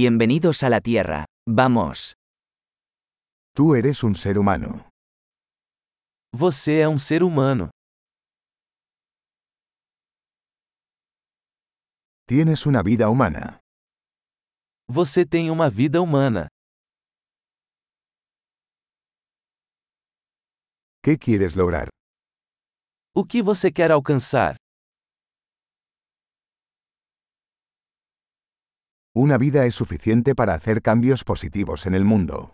Bienvenidos a la Tierra. Vamos. Tú eres un ser humano. Você é um ser humano. Tienes una vida humana. Você tem uma vida humana. ¿Qué quieres lograr? O que você quer alcançar? Una vida es suficiente para hacer cambios positivos en el mundo.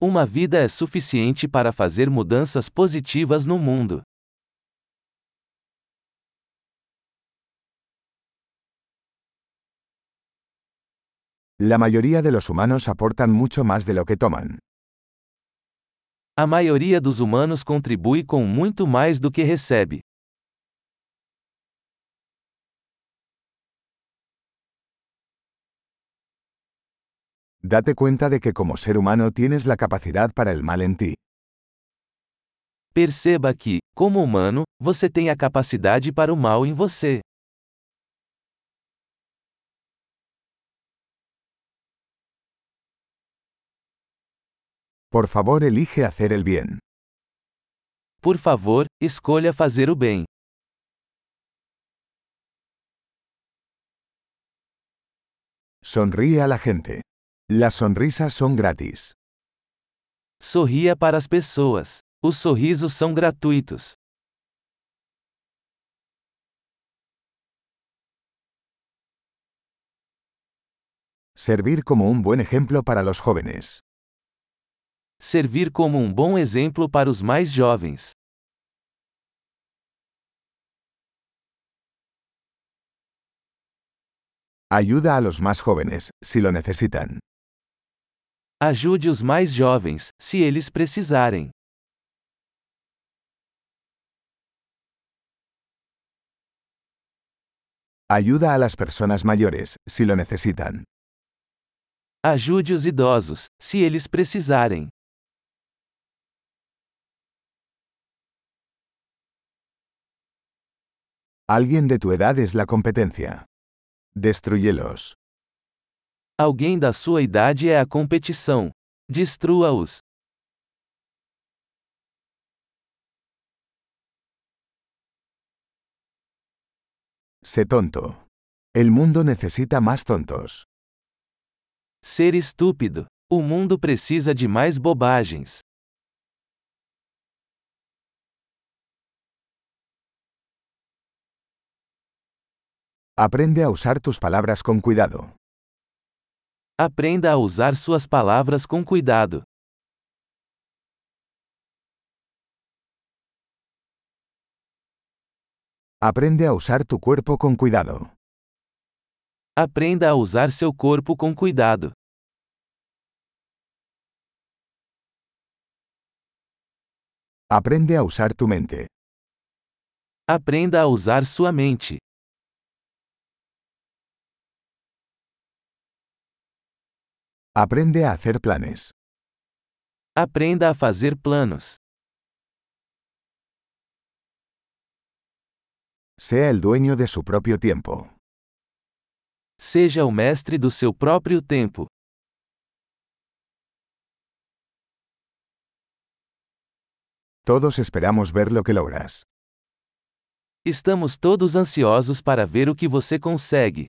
Uma vida é suficiente para fazer mudanças positivas no mundo. La mayoría de los humanos aportan mucho más de lo que toman. A maioria dos humanos contribui com muito mais do que recebe. Date cuenta de que como ser humano tienes la capacidad para el mal en ti. Perceba que, como humano, você tem a capacidade para o mal em você. Por favor, elige hacer el bien. Por favor, escolha fazer o bem. Sonríe a la gente. Las sonrisas son gratis. Sorria para as pessoas. Os sorrisos são gratuitos. Servir como un buen ejemplo para los jóvenes. Servir como um bom exemplo para os mais jovens. Ayuda a los más jóvenes, si lo necesitan. Ajude os mais jovens, se eles precisarem. Ayuda a las personas mayores, si lo necesitan. Ajude os idosos, se eles precisarem. Alguien de tu edad es la competencia. Destruyelos. Alguém da sua idade é a competição. Destrua-os. Sé tonto. El mundo necesita más tontos. Ser estúpido. O mundo precisa de mais bobagens. Aprende a usar tus palabras con cuidado. Aprenda a usar suas palavras com cuidado. Aprende a usar tu cuerpo con cuidado. Aprenda a usar seu corpo com cuidado. Aprende a usar tu mente. Aprenda a usar sua mente. Aprende a hacer planes. Aprenda a fazer planos. Sea el dueño de su propio tiempo. Seja o mestre do seu próprio tempo. Todos esperamos ver lo que logras. Estamos todos ansiosos para ver o que você consegue.